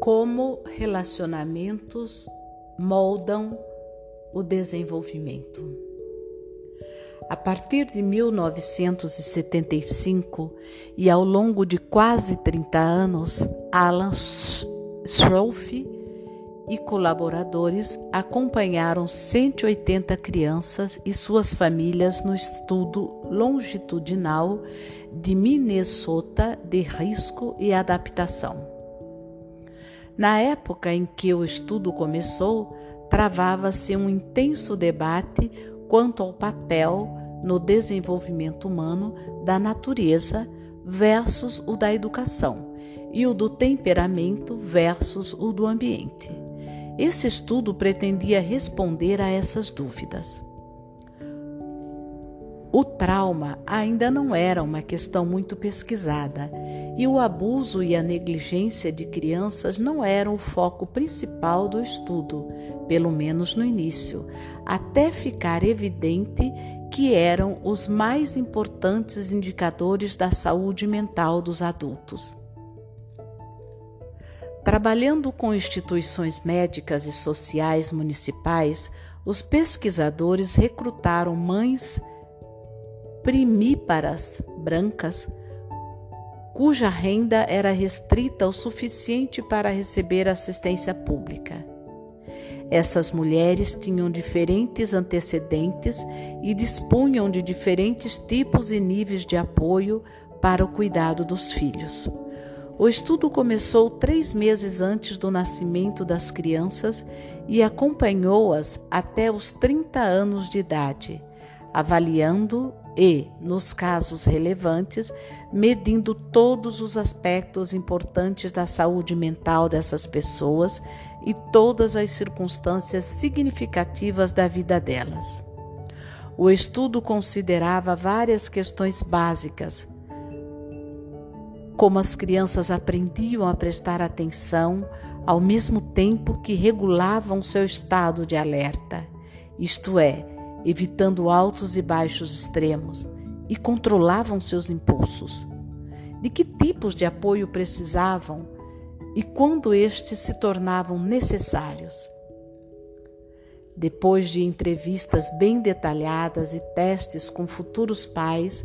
Como relacionamentos moldam o desenvolvimento. A partir de 1975 e ao longo de quase 30 anos, Alan Schroff e colaboradores acompanharam 180 crianças e suas famílias no estudo longitudinal de Minnesota de risco e adaptação. Na época em que o estudo começou, travava-se um intenso debate quanto ao papel no desenvolvimento humano da natureza versus o da educação e o do temperamento versus o do ambiente. Esse estudo pretendia responder a essas dúvidas. O trauma ainda não era uma questão muito pesquisada e o abuso e a negligência de crianças não eram o foco principal do estudo, pelo menos no início, até ficar evidente que eram os mais importantes indicadores da saúde mental dos adultos. Trabalhando com instituições médicas e sociais municipais, os pesquisadores recrutaram mães primíparas brancas cuja renda era restrita o suficiente para receber assistência pública. Essas mulheres tinham diferentes antecedentes e dispunham de diferentes tipos e níveis de apoio para o cuidado dos filhos. O estudo começou três meses antes do nascimento das crianças e acompanhou-as até os 30 anos de idade, avaliando e, nos casos relevantes, medindo todos os aspectos importantes da saúde mental dessas pessoas e todas as circunstâncias significativas da vida delas. O estudo considerava várias questões básicas, como as crianças aprendiam a prestar atenção ao mesmo tempo que regulavam seu estado de alerta, isto é, evitando altos e baixos extremos, e controlavam seus impulsos. De que tipos de apoio precisavam e quando estes se tornavam necessários. Depois de entrevistas bem detalhadas e testes com futuros pais,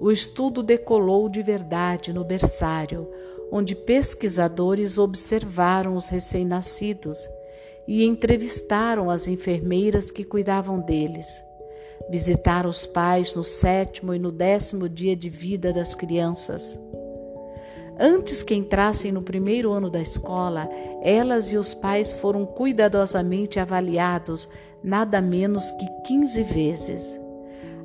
o estudo decolou de verdade no berçário, onde pesquisadores observaram os recém-nascidos e entrevistaram as enfermeiras que cuidavam deles. Visitaram os pais no sétimo e no décimo dia de vida das crianças. Antes que entrassem no primeiro ano da escola, elas e os pais foram cuidadosamente avaliados nada menos que 15 vezes.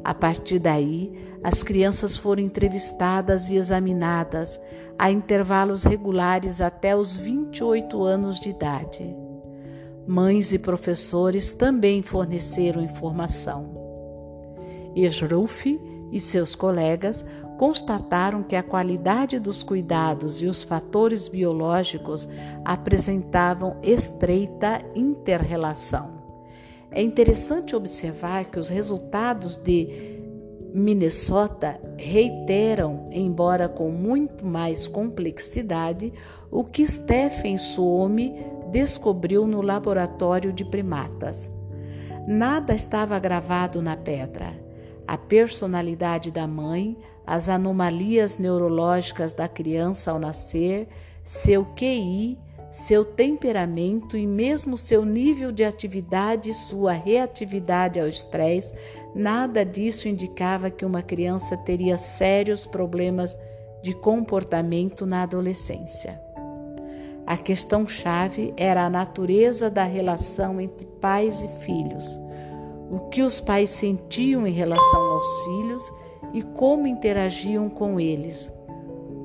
A partir daí, as crianças foram entrevistadas e examinadas a intervalos regulares até os 28 anos de idade. Mães e professores também forneceram informação. Esruf e seus colegas constataram que a qualidade dos cuidados e os fatores biológicos apresentavam estreita interrelação. É interessante observar que os resultados de Minnesota reiteram, embora com muito mais complexidade, o que Stephen Suomi descobriu no laboratório de primatas. Nada estava gravado na pedra. A personalidade da mãe, as anomalias neurológicas da criança ao nascer, seu QI, seu temperamento e mesmo seu nível de atividade e sua reatividade ao estresse, nada disso indicava que uma criança teria sérios problemas de comportamento na adolescência. A questão-chave era a natureza da relação entre pais e filhos, o que os pais sentiam em relação aos filhos e como interagiam com eles.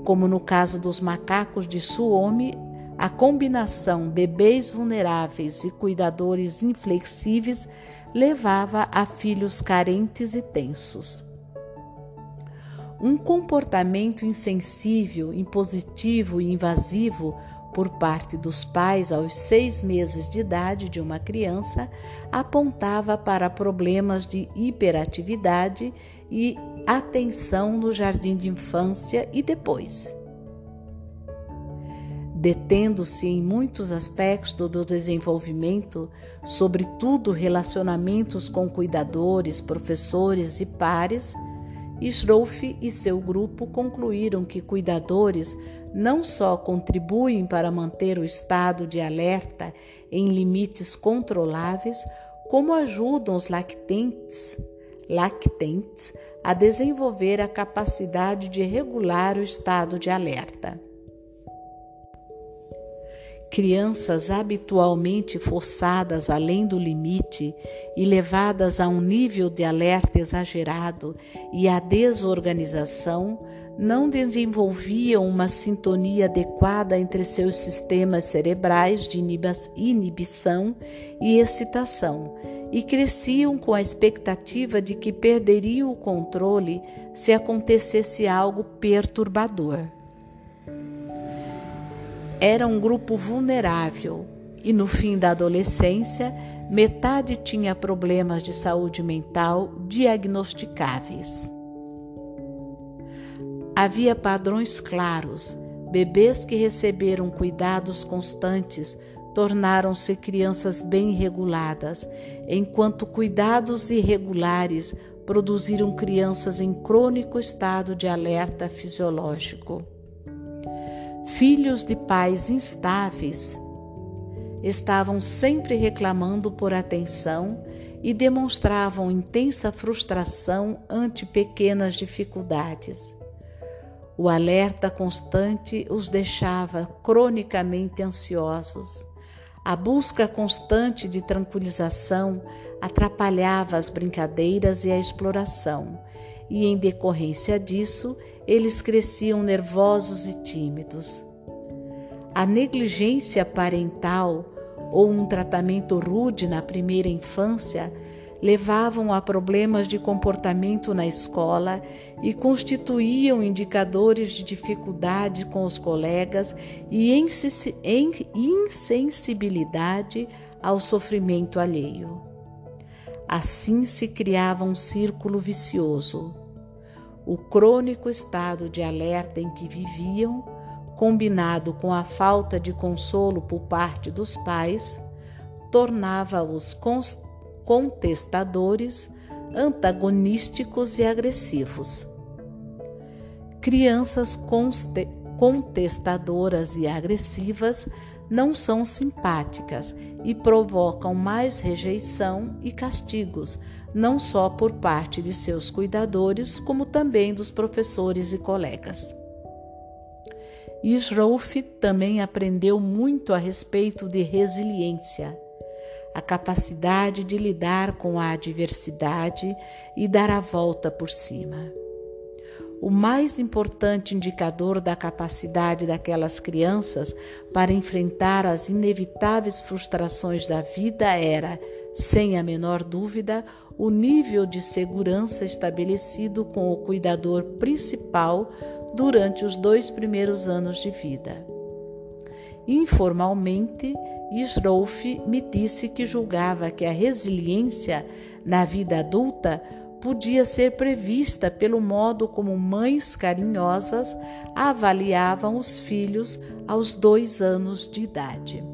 Como no caso dos macacos de Suomi, a combinação bebês vulneráveis e cuidadores inflexíveis levava a filhos carentes e tensos. Um comportamento insensível, impositivo e invasivo por parte dos pais aos seis meses de idade de uma criança apontava para problemas de hiperatividade e atenção no jardim de infância e depois. detendo-se em muitos aspectos do desenvolvimento, sobretudo relacionamentos com cuidadores, professores e pares, Schroff e seu grupo concluíram que cuidadores não só contribuem para manter o estado de alerta em limites controláveis, como ajudam os lactentes, lactentes a desenvolver a capacidade de regular o estado de alerta. Crianças habitualmente forçadas além do limite e levadas a um nível de alerta exagerado e à desorganização não desenvolviam uma sintonia adequada entre seus sistemas cerebrais de inibição e excitação e cresciam com a expectativa de que perderiam o controle se acontecesse algo perturbador. Era um grupo vulnerável e no fim da adolescência, metade tinha problemas de saúde mental diagnosticáveis. Havia padrões claros. Bebês que receberam cuidados constantes tornaram-se crianças bem reguladas, enquanto cuidados irregulares produziram crianças em crônico estado de alerta fisiológico. Filhos de pais instáveis estavam sempre reclamando por atenção e demonstravam intensa frustração ante pequenas dificuldades. O alerta constante os deixava cronicamente ansiosos. A busca constante de tranquilização atrapalhava as brincadeiras e a exploração, e em decorrência disso, eles cresciam nervosos e tímidos. A negligência parental ou um tratamento rude na primeira infância levavam a problemas de comportamento na escola e constituíam indicadores de dificuldade com os colegas e insensibilidade ao sofrimento alheio. Assim se criava um círculo vicioso o crônico estado de alerta em que viviam, combinado com a falta de consolo por parte dos pais, tornava-os contestadores, antagonísticos e agressivos. Crianças contestadoras e agressivas não são simpáticas e provocam mais rejeição e castigos, não só por parte de seus cuidadores, como também dos professores e colegas. Israuf também aprendeu muito a respeito de resiliência, a capacidade de lidar com a adversidade e dar a volta por cima. O mais importante indicador da capacidade daquelas crianças para enfrentar as inevitáveis frustrações da vida era, sem a menor dúvida, o nível de segurança estabelecido com o cuidador principal durante os dois primeiros anos de vida. Informalmente, Isrouf me disse que julgava que a resiliência na vida adulta podia ser prevista pelo modo como mães carinhosas avaliavam os filhos aos dois anos de idade.